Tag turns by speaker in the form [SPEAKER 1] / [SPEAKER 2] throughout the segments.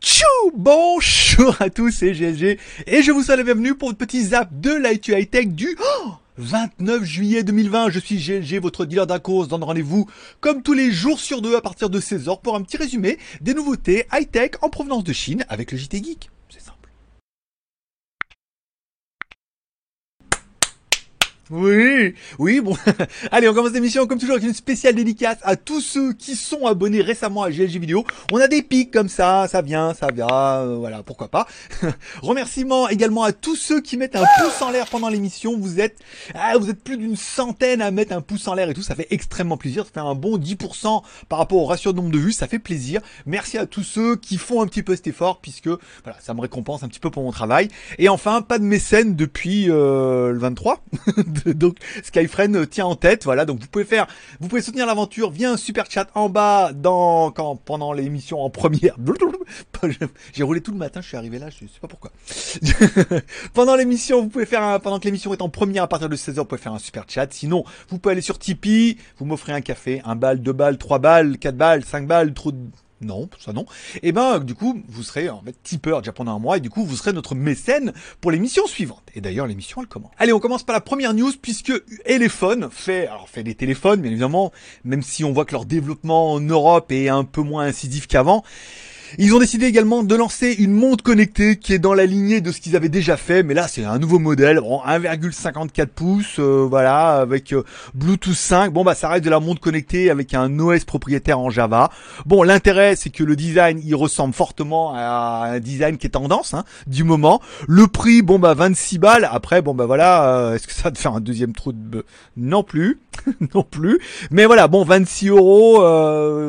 [SPEAKER 1] Tchou Bonjour à tous, c'est GLG et je vous souhaite la bienvenue pour votre petit zap de l'IT High Tech du oh 29 juillet 2020. Je suis GLG, votre dealer d'Acos. Donne rendez-vous comme tous les jours sur deux à partir de 16h pour un petit résumé des nouveautés high tech en provenance de Chine avec le JT Geek. C'est simple. Oui, oui, bon. Allez, on commence l'émission comme toujours avec une spéciale dédicace à tous ceux qui sont abonnés récemment à GLG Vidéo. On a des pics comme ça, ça vient, ça vient, euh, voilà, pourquoi pas. Remerciements également à tous ceux qui mettent un pouce en l'air pendant l'émission. Vous êtes, ah, vous êtes plus d'une centaine à mettre un pouce en l'air et tout, ça fait extrêmement plaisir. Ça fait un bon 10% par rapport au ratio de nombre de vues, ça fait plaisir. Merci à tous ceux qui font un petit peu cet effort puisque, voilà, ça me récompense un petit peu pour mon travail. Et enfin, pas de mécène depuis euh, le 23. donc Skyfriend tient en tête, voilà. Donc vous pouvez faire, vous pouvez soutenir l'aventure via un super chat en bas dans quand pendant l'émission en première. J'ai roulé tout le matin, je suis arrivé là, je sais pas pourquoi. pendant l'émission, vous pouvez faire un, pendant que l'émission est en première à partir de 16h, vous pouvez faire un super chat. Sinon, vous pouvez aller sur Tipeee, vous m'offrez un café, un balle, deux balles, trois balles, quatre balles, cinq balles, trop de non, ça non. Et eh ben du coup, vous serez en fait tipeur déjà pendant un mois et du coup, vous serez notre mécène pour l'émission suivante. Et d'ailleurs, l'émission elle commence. Allez, on commence par la première news puisque Elephone fait alors fait des téléphones, bien évidemment, même si on voit que leur développement en Europe est un peu moins incisif qu'avant. Ils ont décidé également de lancer une montre connectée qui est dans la lignée de ce qu'ils avaient déjà fait, mais là c'est un nouveau modèle, bon, 1,54 pouces, euh, voilà, avec euh, Bluetooth 5. Bon bah ça reste de la montre connectée avec un OS propriétaire en Java. Bon l'intérêt c'est que le design il ressemble fortement à un design qui est tendance hein, du moment. Le prix bon bah 26 balles. Après bon bah voilà, euh, est-ce que ça va te faire un deuxième trou de non plus, non plus. Mais voilà bon 26 euros,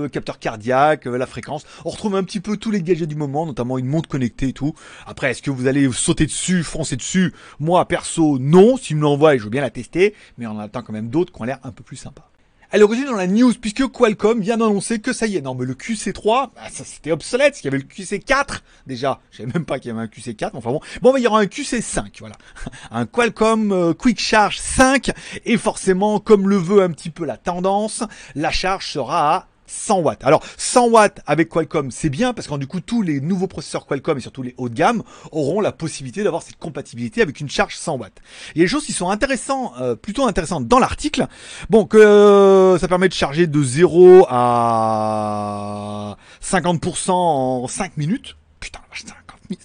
[SPEAKER 1] capteur cardiaque, la fréquence. On retrouve un petit peu tous les gadgets du moment, notamment une montre connectée et tout. Après, est-ce que vous allez sauter dessus, foncer dessus? Moi, perso, non. S'il me l'envoie, je veux bien la tester. Mais on attend quand même d'autres qui ont l'air un peu plus sympas. À l'origine dans la news, puisque Qualcomm vient d'annoncer que ça y est, non mais le QC3, bah, ça c'était obsolète, il y avait le QC4 déjà, je savais même pas qu'il y avait un QC4, enfin bon, bon bah, il y aura un QC5, voilà, un Qualcomm euh, Quick Charge 5, et forcément, comme le veut un petit peu la tendance, la charge sera à 100 watts. Alors 100 watts avec Qualcomm, c'est bien parce que du coup tous les nouveaux processeurs Qualcomm et surtout les haut de gamme auront la possibilité d'avoir cette compatibilité avec une charge 100 watts. Il y a des choses qui sont intéressantes, euh, plutôt intéressantes dans l'article. Bon, que euh, ça permet de charger de 0 à 50% en 5 minutes. Putain,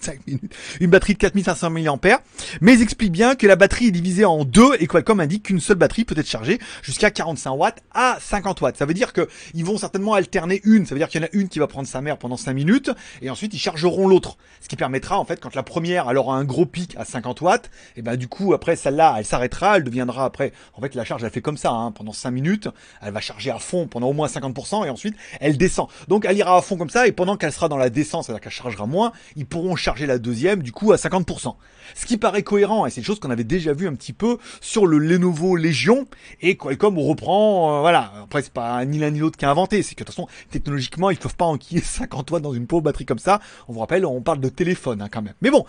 [SPEAKER 1] 5 minutes. Une batterie de 4500 mAh. Mais ils expliquent bien que la batterie est divisée en deux et Qualcomm indique qu'une seule batterie peut être chargée jusqu'à 45 watts à 50 watts. Ça veut dire que ils vont certainement alterner une. Ça veut dire qu'il y en a une qui va prendre sa mère pendant 5 minutes et ensuite ils chargeront l'autre. Ce qui permettra en fait quand la première elle aura un gros pic à 50 watts, et ben du coup après celle-là elle s'arrêtera, elle deviendra après. En fait la charge elle fait comme ça hein, pendant 5 minutes, elle va charger à fond pendant au moins 50% et ensuite elle descend. Donc elle ira à fond comme ça et pendant qu'elle sera dans la descente, c'est-à-dire qu'elle chargera moins, ils pourront charger la deuxième du coup à 50%. Ce qui paraît cohérent et c'est une chose qu'on avait déjà vu un petit peu sur le Lenovo Legion et Qualcomm reprend, euh, voilà. Après c'est pas ni l'un ni l'autre qui a inventé, c'est que de toute façon technologiquement ils peuvent pas enquiller 50 watts dans une pauvre batterie comme ça. On vous rappelle, on parle de téléphone hein, quand même. Mais bon,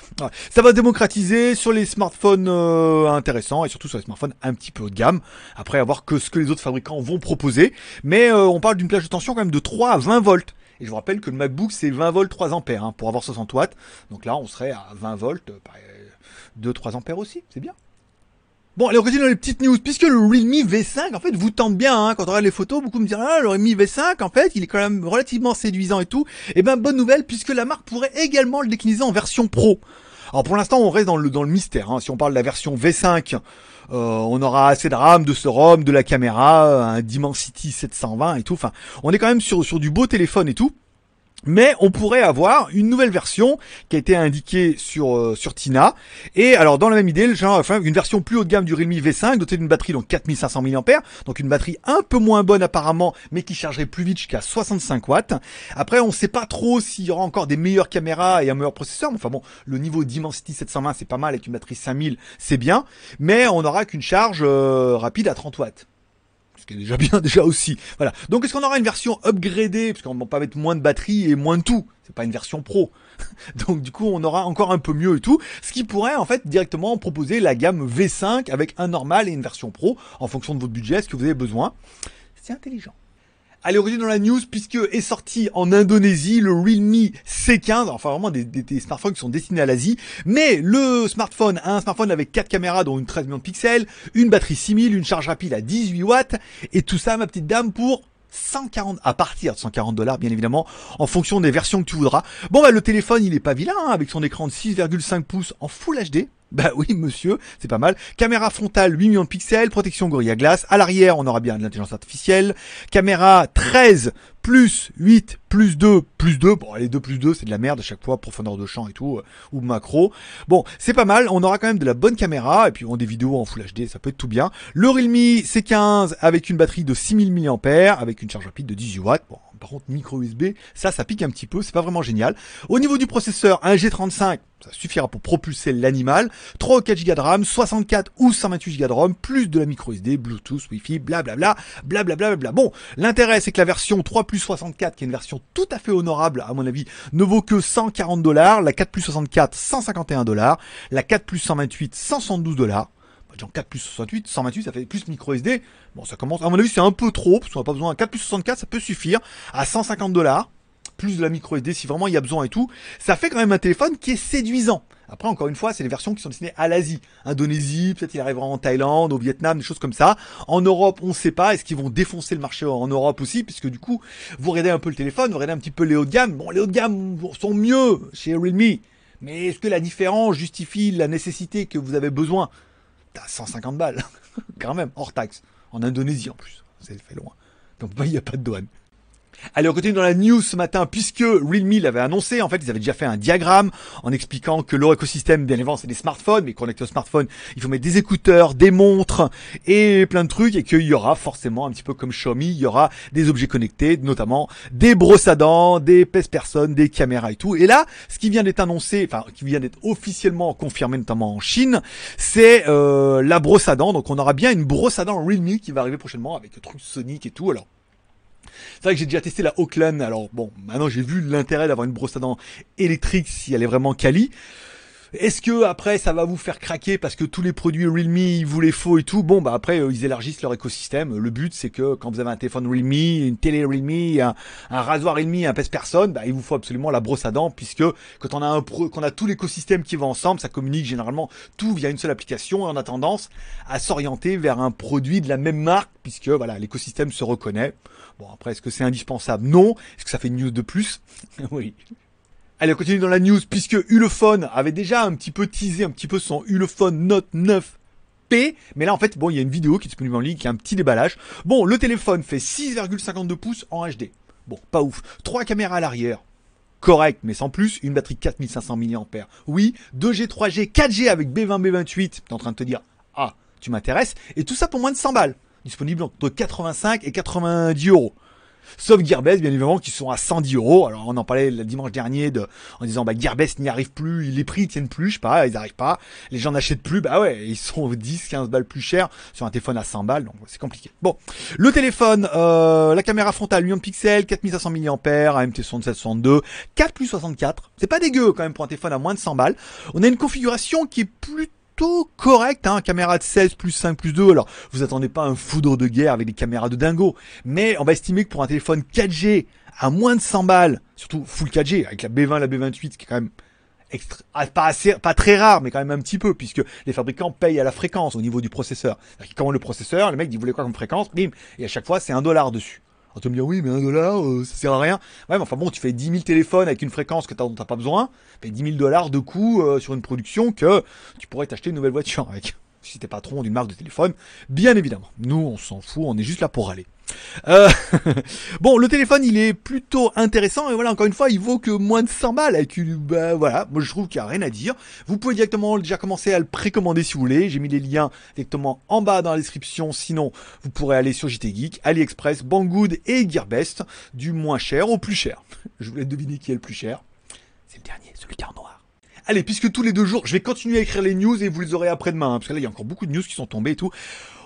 [SPEAKER 1] ça va démocratiser sur les smartphones euh, intéressants et surtout sur les smartphones un petit peu haut de gamme. Après avoir que ce que les autres fabricants vont proposer, mais euh, on parle d'une plage de tension quand même de 3 à 20 volts. Et je vous rappelle que le MacBook, c'est 20 volts 3 ampères hein, pour avoir 60 watts. Donc là, on serait à 20 volts, 2-3 ampères aussi, c'est bien. Bon, allez, on continue dans les petites news, puisque le Realme V5, en fait, vous tente bien, hein, quand on regarde les photos, beaucoup me disent, ah, le Realme V5, en fait, il est quand même relativement séduisant et tout. Et eh ben, bonne nouvelle, puisque la marque pourrait également le décliner en version pro. Alors pour l'instant, on reste dans le, dans le mystère. Hein. Si on parle de la version V5, euh, on aura assez de RAM, de ce ROM, de la caméra, un Dimensity 720 et tout. Enfin, on est quand même sur du beau téléphone et tout. Mais on pourrait avoir une nouvelle version qui a été indiquée sur euh, sur Tina. Et alors dans la même idée, genre, enfin, une version plus haut de gamme du Realme V5 dotée d'une batterie donc 4500 mAh, donc une batterie un peu moins bonne apparemment, mais qui chargerait plus vite jusqu'à 65 watts. Après, on sait pas trop s'il y aura encore des meilleures caméras et un meilleur processeur. Enfin bon, le niveau Dimensity 720 c'est pas mal avec une batterie 5000, c'est bien, mais on n'aura qu'une charge euh, rapide à 30 watts ce qui est déjà bien déjà aussi. Voilà. Donc est-ce qu'on aura une version upgradée? Parce qu'on va pas mettre moins de batterie et moins de tout. C'est pas une version pro. Donc du coup, on aura encore un peu mieux et tout, ce qui pourrait en fait directement proposer la gamme V5 avec un normal et une version pro en fonction de votre budget, ce que vous avez besoin. C'est intelligent. Allez, on dans la news puisque est sorti en Indonésie le Realme C15, enfin vraiment des, des, smartphones qui sont destinés à l'Asie, mais le smartphone un smartphone avec 4 caméras dont une 13 millions de pixels, une batterie 6000, une charge rapide à 18 watts, et tout ça ma petite dame pour 140 à partir de 140 dollars bien évidemment en fonction des versions que tu voudras. Bon bah le téléphone il est pas vilain hein, avec son écran de 6,5 pouces en Full HD bah oui, monsieur, c'est pas mal. Caméra frontale 8 millions de pixels, protection Gorilla Glass. À l'arrière, on aura bien de l'intelligence artificielle. Caméra 13 plus 8 plus 2 plus 2. Bon, les 2 plus 2, c'est de la merde à chaque fois, profondeur de champ et tout, euh, ou macro. Bon, c'est pas mal. On aura quand même de la bonne caméra, et puis on des vidéos en Full HD, ça peut être tout bien. Le Realme C15 avec une batterie de 6000 mAh, avec une charge rapide de 18 watts. Bon, par contre, micro USB, ça, ça pique un petit peu, c'est pas vraiment génial. Au niveau du processeur, un G35, ça suffira pour propulser l'animal. 3 ou 4 Go de RAM, 64 ou 128 Go de ROM, plus de la micro SD, Bluetooth, Wi-Fi, blablabla, blablabla, bla. Bon, l'intérêt, c'est que la version 3 plus 64, qui est une version tout à fait honorable, à mon avis, ne vaut que 140 dollars. La 4 plus 64, 151 dollars. La 4 plus 128, 172 dollars. 4 plus 68, 128, ça fait plus micro SD. Bon, ça commence, à mon avis, c'est un peu trop, parce qu'on n'a pas besoin. 4 plus 64, ça peut suffire. À 150 dollars, plus de la micro SD si vraiment il y a besoin et tout. Ça fait quand même un téléphone qui est séduisant. Après, encore une fois, c'est les versions qui sont destinées à l'Asie. Indonésie, peut-être il arrivera en Thaïlande, au Vietnam, des choses comme ça. En Europe, on ne sait pas. Est-ce qu'ils vont défoncer le marché en Europe aussi? Puisque du coup, vous regardez un peu le téléphone, vous regardez un petit peu les hauts de gamme. Bon, les hauts de gamme sont mieux chez Realme. Mais est-ce que la différence justifie la nécessité que vous avez besoin? T'as 150 balles, quand même, hors taxe. En Indonésie en plus, c'est fait loin. Donc il n'y a pas de douane. Allez, on continue dans la news ce matin, puisque Realme l'avait annoncé, en fait, ils avaient déjà fait un diagramme en expliquant que leur écosystème, bien évidemment, c'est des smartphones, mais connecté au smartphone, il faut mettre des écouteurs, des montres et plein de trucs, et qu'il y aura forcément, un petit peu comme Xiaomi, il y aura des objets connectés, notamment des brosses à dents, des pèse-personnes, des caméras et tout. Et là, ce qui vient d'être annoncé, enfin, qui vient d'être officiellement confirmé, notamment en Chine, c'est euh, la brosse à dents. Donc, on aura bien une brosse à dents Realme qui va arriver prochainement avec le truc Sonic et tout. Alors, c'est vrai que j'ai déjà testé la Oakland. Alors bon, maintenant j'ai vu l'intérêt d'avoir une brosse à dents électrique si elle est vraiment quali. Est-ce que après ça va vous faire craquer parce que tous les produits Realme ils vous les faux et tout? Bon bah après euh, ils élargissent leur écosystème. Le but c'est que quand vous avez un téléphone Realme, une télé Realme, un, rasoir Realme, un pèse-personne, bah, il vous faut absolument la brosse à dents puisque quand on a un a tout l'écosystème qui va ensemble, ça communique généralement tout via une seule application et on a tendance à s'orienter vers un produit de la même marque puisque voilà l'écosystème se reconnaît. Bon après est-ce que c'est indispensable? Non. Est-ce que ça fait une news de plus? Oui. Allez, on continue dans la news puisque Ulefone avait déjà un petit peu teasé un petit peu son Ulefone Note 9 P, mais là en fait, bon, il y a une vidéo qui est disponible en ligne, qui a un petit déballage. Bon, le téléphone fait 6,52 pouces en HD. Bon, pas ouf. Trois caméras à l'arrière. Correct, mais sans plus, une batterie 4500 mAh. Oui, 2G, 3G, 4G avec B20, B28. T'es en train de te dire, ah, tu m'intéresses. Et tout ça pour moins de 100 balles. Disponible entre 85 et 90 euros. Sauf Gearbest, bien évidemment, qui sont à 110 euros. Alors, on en parlait le dimanche dernier de, en disant, bah, Gearbest n'y arrive plus, les prix tiennent plus, je sais pas, ils n'arrivent pas. Les gens n'achètent plus, bah ouais, ils sont 10, 15 balles plus chers sur un téléphone à 100 balles, donc c'est compliqué. Bon. Le téléphone, euh, la caméra frontale, 8 pixels, 4500 mAh, AMT 6762, 4 plus 64. C'est pas dégueu, quand même, pour un téléphone à moins de 100 balles. On a une configuration qui est plutôt correct, hein, caméra de 16 plus 5 plus 2. Alors, vous attendez pas un foudre de guerre avec des caméras de dingo, mais on va estimer que pour un téléphone 4G à moins de 100 balles, surtout full 4G avec la B20, la B28, qui est quand même ah, pas assez, pas très rare, mais quand même un petit peu, puisque les fabricants payent à la fréquence au niveau du processeur. Comment le processeur, le mec vous voulez quoi comme fréquence, bim, et à chaque fois c'est un dollar dessus. On te me dire, oui, mais un dollar, euh, ça sert à rien. Ouais, mais enfin bon, tu fais 10 000 téléphones avec une fréquence que dont t'as pas besoin. Tu fais 10 000 dollars de coût euh, sur une production que tu pourrais t'acheter une nouvelle voiture avec. Si t'es patron d'une marque de téléphone, bien évidemment. Nous, on s'en fout, on est juste là pour aller. Euh, bon, le téléphone, il est plutôt intéressant et voilà, encore une fois, il vaut que moins de 100 balles avec une, bah, voilà, moi je trouve qu'il n'y a rien à dire. Vous pouvez directement déjà commencer à le précommander si vous voulez. J'ai mis les liens directement en bas dans la description. Sinon, vous pourrez aller sur JT Geek, AliExpress, Banggood et Gearbest, du moins cher au plus cher. Je voulais deviner qui est le plus cher. C'est le dernier, celui qui est en noir. Allez, puisque tous les deux jours, je vais continuer à écrire les news et vous les aurez après-demain, hein, parce que là, il y a encore beaucoup de news qui sont tombées et tout.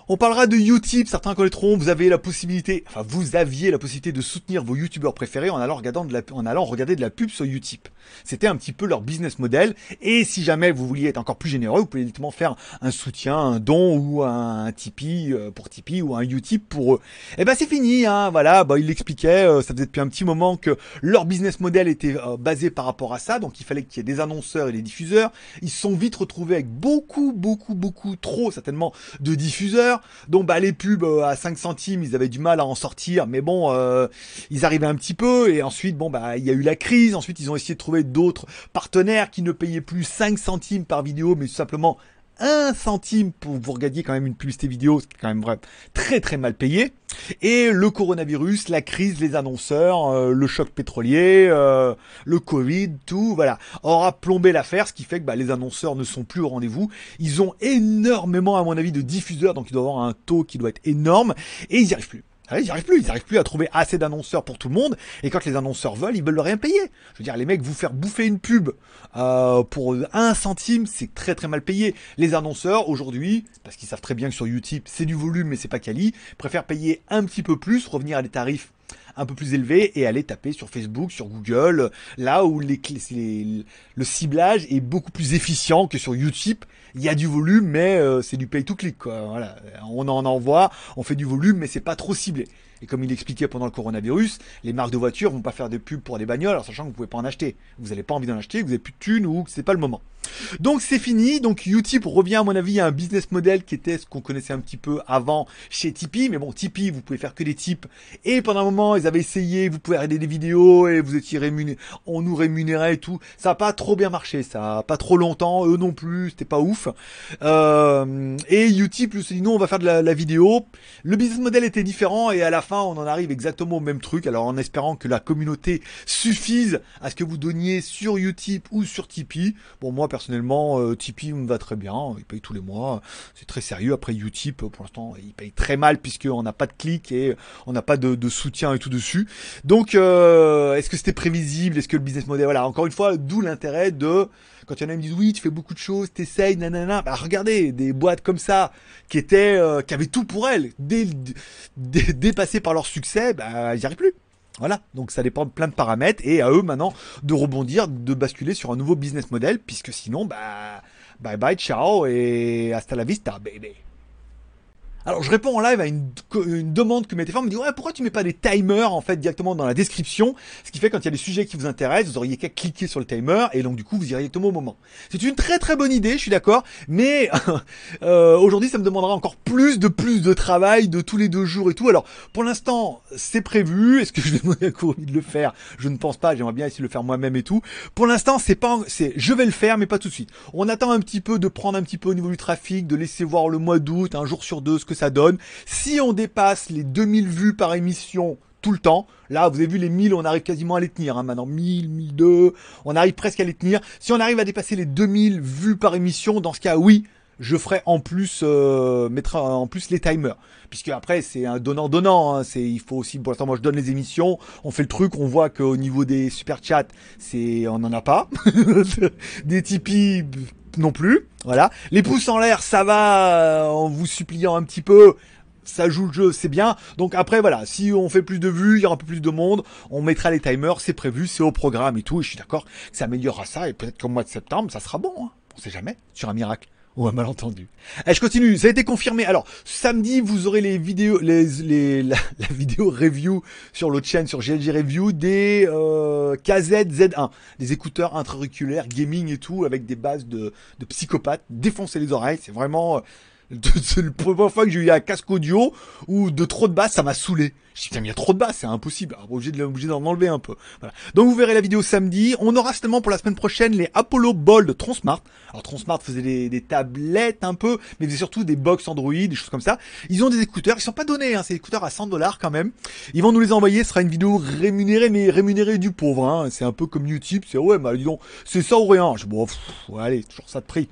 [SPEAKER 1] On parlera de Utip, certains connaîtront, vous avez la possibilité, enfin vous aviez la possibilité de soutenir vos youtubeurs préférés en allant, regarder de la pub sur Utip. C'était un petit peu leur business model, et si jamais vous vouliez être encore plus généreux, vous pouvez directement faire un soutien, un don ou un, Tipeee euh, pour Tipeee ou un Utip pour eux. Et eh ben c'est fini, hein, voilà, bah, il l'expliquait, euh, ça faisait depuis un petit moment que leur business model était euh, basé par rapport à ça, donc il fallait qu'il y ait des annonceurs et des diffuseurs. Ils se sont vite retrouvés avec beaucoup, beaucoup, beaucoup trop certainement de diffuseurs donc bah les pubs euh, à 5 centimes, ils avaient du mal à en sortir, mais bon, euh, ils arrivaient un petit peu. Et ensuite, bon bah il y a eu la crise. Ensuite, ils ont essayé de trouver d'autres partenaires qui ne payaient plus 5 centimes par vidéo, mais tout simplement 1 centime pour vous regarder quand même une publicité vidéo, c'est quand même vrai, très très mal payé. Et le coronavirus, la crise, les annonceurs, euh, le choc pétrolier, euh, le Covid, tout, voilà, aura plombé l'affaire, ce qui fait que bah, les annonceurs ne sont plus au rendez-vous. Ils ont énormément, à mon avis, de diffuseurs, donc ils doivent avoir un taux qui doit être énorme, et ils n'y arrivent plus. Ah, ils n'y arrivent plus, ils n'arrivent plus à trouver assez d'annonceurs pour tout le monde. Et quand les annonceurs veulent, ils veulent rien payer. Je veux dire, les mecs, vous faire bouffer une pub euh, pour un centime, c'est très très mal payé. Les annonceurs aujourd'hui, parce qu'ils savent très bien que sur YouTube c'est du volume mais c'est pas quali, préfèrent payer un petit peu plus, revenir à des tarifs un peu plus élevé et aller taper sur Facebook, sur Google, là où le ciblage est beaucoup plus efficient que sur YouTube. Il y a du volume, mais euh, c'est du pay to click. Voilà, on en envoie, on fait du volume, mais c'est pas trop ciblé. Et comme il expliquait pendant le coronavirus, les marques de voitures vont pas faire de pub pour des bagnoles, sachant que vous pouvez pas en acheter. Vous n'avez pas envie d'en acheter, vous avez plus de thunes ou que c'est pas le moment. Donc c'est fini. Donc Utip revient à mon avis à un business model qui était ce qu'on connaissait un petit peu avant chez Tipeee. Mais bon, Tipeee, vous pouvez faire que des tips. Et pendant un moment, ils avaient essayé, vous pouvez regarder des vidéos et vous étiez rémunéré, on nous rémunérait et tout. Ça a pas trop bien marché, ça a pas trop longtemps. Eux non plus, c'était pas ouf. Euh, et Utip, lui, s'est dit non, on va faire de la, vidéo. Le business model était différent et à la fin, on en arrive exactement au même truc. Alors en espérant que la communauté suffise à ce que vous donniez sur Utip ou sur Tipeee. Bon, moi personnellement, euh, Tipeee me va très bien, il paye tous les mois, c'est très sérieux. Après Utip, pour l'instant, il paye très mal puisqu'on n'a pas de clics et on n'a pas de, soutien et tout dessus. Donc, euh, est-ce que c'était prévisible? Est-ce que le business model, voilà, encore une fois, d'où l'intérêt de quand il y en a qui me disent oui, tu fais beaucoup de choses, t'essayes, nanana. Bah regardez, des boîtes comme ça qui étaient, euh, qui avaient tout pour elles, dé, dépassées par leur succès, bah ils n'y arrivent plus. Voilà, donc ça dépend de plein de paramètres et à eux maintenant de rebondir, de basculer sur un nouveau business model, puisque sinon, bah, bye bye, ciao et hasta la vista, baby. Alors je réponds en live à une, demande que femmes me dit ouais pourquoi tu mets pas des timers en fait directement dans la description? Ce qui fait quand il y a des sujets qui vous intéressent, vous auriez qu'à cliquer sur le timer et donc du coup vous iriez directement au moment. C'est une très très bonne idée, je suis d'accord, mais euh, aujourd'hui ça me demandera encore plus de plus de travail de tous les deux jours et tout. Alors pour l'instant c'est prévu. Est-ce que je vais demander à Courmi de le faire? Je ne pense pas. J'aimerais bien essayer de le faire moi-même et tout. Pour l'instant c'est pas, c'est je vais le faire mais pas tout de suite. On attend un petit peu de prendre un petit peu au niveau du trafic, de laisser voir le mois d'août, un jour sur deux ce que ça donne. Si on dépasse les 2000 vues par émission tout le temps. Là, vous avez vu les 1000, on arrive quasiment à les tenir. Hein, maintenant, 1000, 1002, on arrive presque à les tenir. Si on arrive à dépasser les 2000 vues par émission, dans ce cas, oui, je ferai en plus, euh, mettre en plus les timers. Puisque après, c'est un donnant-donnant. Hein, c'est, il faut aussi, pour l'instant, moi, je donne les émissions, on fait le truc, on voit qu'au niveau des super chats, c'est, on n'en a pas. des Tipeee, non plus. Voilà. Les pouces en l'air, ça va euh, en vous suppliant un petit peu. Ça joue le jeu, c'est bien. Donc après, voilà, si on fait plus de vues, il y aura un peu plus de monde, on mettra les timers, c'est prévu, c'est au programme et tout. Et je suis d'accord que ça améliorera ça. Et peut-être qu'au mois de septembre, ça sera bon. Hein. On sait jamais, sur un miracle ou malentendu. Allez, je continue. Ça a été confirmé. Alors, samedi, vous aurez les vidéos, les, les la, vidéo review sur l'autre chaîne, sur GLG Review, des euh, KZ-Z1, des écouteurs intra-auriculaires, gaming et tout, avec des bases de, de psychopathes. Défoncer les oreilles, c'est vraiment... Euh, c'est la première fois que j'ai eu un casque audio ou de trop de basse, ça m'a saoulé. Je dis, putain, trop de basse, c'est impossible. Alors, obligé de obligé d'en enlever un peu. Voilà. Donc, vous verrez la vidéo samedi. On aura seulement pour la semaine prochaine les Apollo Ball de Tronsmart. Alors, Tronsmart faisait des, des tablettes un peu, mais faisait surtout des box Android, des choses comme ça. Ils ont des écouteurs, ils sont pas donnés, hein, c'est des écouteurs à 100 dollars quand même. Ils vont nous les envoyer, ce sera une vidéo rémunérée, mais rémunérée du pauvre, hein. C'est un peu comme YouTube, c'est ouais, bah, dis c'est ça ou rien. Je, bon, allez, toujours ça de prix.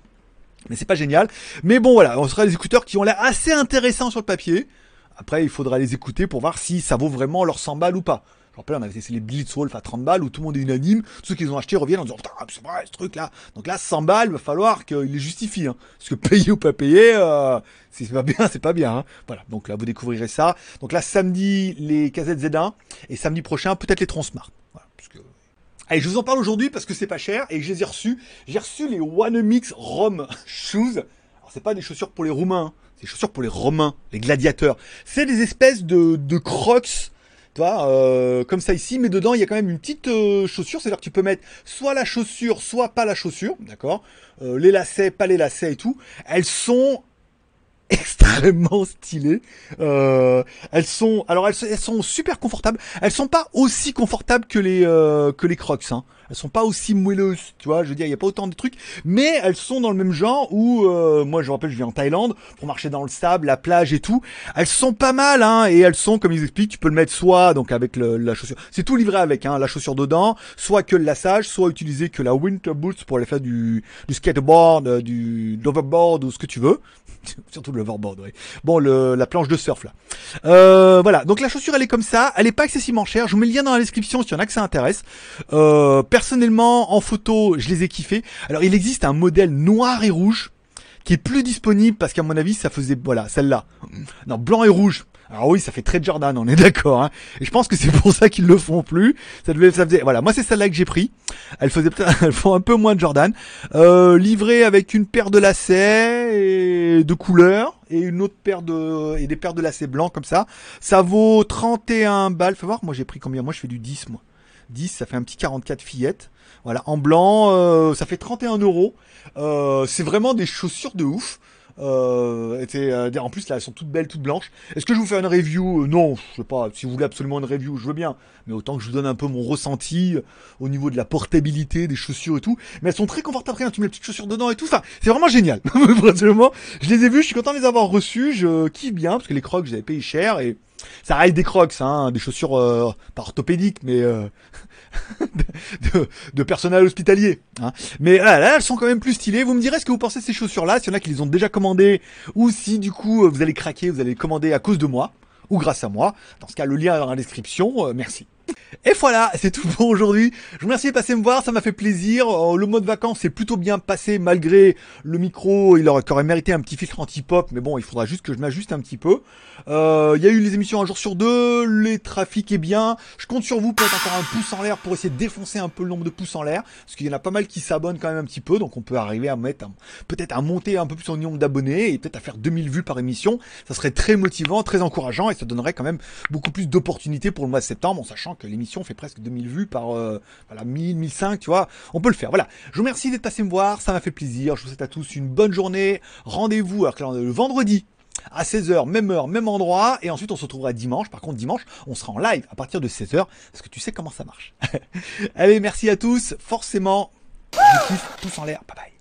[SPEAKER 1] Mais c'est pas génial. Mais bon voilà, on sera des écouteurs qui ont l'air assez intéressants sur le papier. Après, il faudra les écouter pour voir si ça vaut vraiment leur 100 balles ou pas. Je rappelle, on avait essayé les Blitzwolf à 30 balles où tout le monde est unanime. Ceux qui les ont achetés reviennent en disant, putain, c'est vrai, ce truc-là. Donc là, 100 balles, va falloir qu'il les justifie, hein. Parce que payer ou pas payer, euh, c'est pas bien, c'est pas bien, hein. Voilà. Donc là, vous découvrirez ça. Donc là, samedi, les casettes Z1. Et samedi prochain, peut-être les Transmart. Voilà. Parce Allez, je vous en parle aujourd'hui parce que c'est pas cher et je les ai reçus. J'ai reçu les One Mix Rom Shoes. Alors, c'est pas des chaussures pour les Roumains, hein. Des chaussures pour les Romains, les gladiateurs. C'est des espèces de, de crocs, tu vois, euh, comme ça ici, mais dedans il y a quand même une petite euh, chaussure, c'est-à-dire que tu peux mettre soit la chaussure, soit pas la chaussure, d'accord euh, Les lacets, pas les lacets et tout. Elles sont extrêmement stylées. Euh, elles sont, alors elles, elles, sont super confortables. Elles sont pas aussi confortables que les euh, que les Crocs. Hein. Elles sont pas aussi moelleuses, tu vois. Je veux dire, il y a pas autant de trucs, mais elles sont dans le même genre. Où euh, moi, je me rappelle, je vis en Thaïlande pour marcher dans le sable, la plage et tout. Elles sont pas mal, hein, et elles sont, comme ils expliquent, tu peux le mettre soit donc avec le, la chaussure. C'est tout livré avec, hein, la chaussure dedans, soit que le lassage, soit utiliser que la winter boots pour aller faire du du skateboard, du d'overboard ou ce que tu veux. Surtout le overboard, oui. Bon, le, la planche de surf là. Euh, voilà, donc la chaussure elle est comme ça, elle est pas excessivement chère. Je vous mets le lien dans la description s'il y en a que ça intéresse. Euh, personnellement, en photo, je les ai kiffés. Alors il existe un modèle noir et rouge qui est plus disponible parce qu'à mon avis ça faisait voilà celle-là. Non blanc et rouge. Alors oui, ça fait très Jordan, on est d'accord. Hein. Et je pense que c'est pour ça qu'ils le font plus. Ça devait, ça faisait, voilà. Moi, c'est celle-là que j'ai pris. Elle faisait, elles font un peu moins de Jordan. Euh, livré avec une paire de lacets et de couleurs et une autre paire de et des paires de lacets blancs comme ça. Ça vaut 31 balles. Faut voir, moi j'ai pris combien? Moi, je fais du 10 moi. 10, ça fait un petit 44 fillettes. Voilà, en blanc, euh, ça fait 31 euros. Euh, c'est vraiment des chaussures de ouf. Euh, euh, en plus là elles sont toutes belles, toutes blanches. Est-ce que je vous fais une review? Euh, Non, je sais pas. Si vous voulez absolument une review, je veux bien. Mais autant que je vous donne un peu mon ressenti au niveau de la portabilité des chaussures et tout. Mais elles sont très confortables. Rien, tu mets les petites chaussures dedans et tout. Enfin, c'est vraiment génial. Vraiment, je les ai vus, je suis content de les avoir reçus. Je kiffe bien parce que les crocs, j'avais payé cher et ça reste des crocs, hein, des chaussures euh, pas orthopédiques, mais euh, de, de, personnel hospitalier. Hein. Mais là, là, elles sont quand même plus stylées. Vous me direz ce que vous pensez de ces chaussures-là, s'il y en a qui les ont déjà commandées, ou si du coup vous allez craquer, vous allez commander à cause de moi, ou grâce à moi. Dans ce cas, le lien est dans la description. Euh, merci. Et voilà, c'est tout pour aujourd'hui. Je vous remercie de passer me voir, ça m'a fait plaisir. Euh, le mode vacances s'est plutôt bien passé malgré le micro. Il aurait, mérité un petit filtre anti-pop, mais bon, il faudra juste que je m'ajuste un petit peu. Euh, il y a eu les émissions un jour sur deux, les trafics est bien. Je compte sur vous pour être encore un pouce en l'air pour essayer de défoncer un peu le nombre de pouces en l'air, parce qu'il y en a pas mal qui s'abonnent quand même un petit peu, donc on peut arriver à mettre peut-être à monter un peu plus en nombre d'abonnés et peut-être à faire 2000 vues par émission. Ça serait très motivant, très encourageant et ça donnerait quand même beaucoup plus d'opportunités pour le mois de septembre, en sachant que l'émission fait presque 2000 vues par euh, voilà 1000, 1005, tu vois. On peut le faire. Voilà. Je vous remercie d'être passé me voir, ça m'a fait plaisir. Je vous souhaite à tous une bonne journée. Rendez-vous alors le vendredi à 16h, même heure, même endroit, et ensuite on se retrouvera dimanche. Par contre, dimanche, on sera en live à partir de 16h, parce que tu sais comment ça marche. Allez, merci à tous, forcément, tous en l'air, bye bye.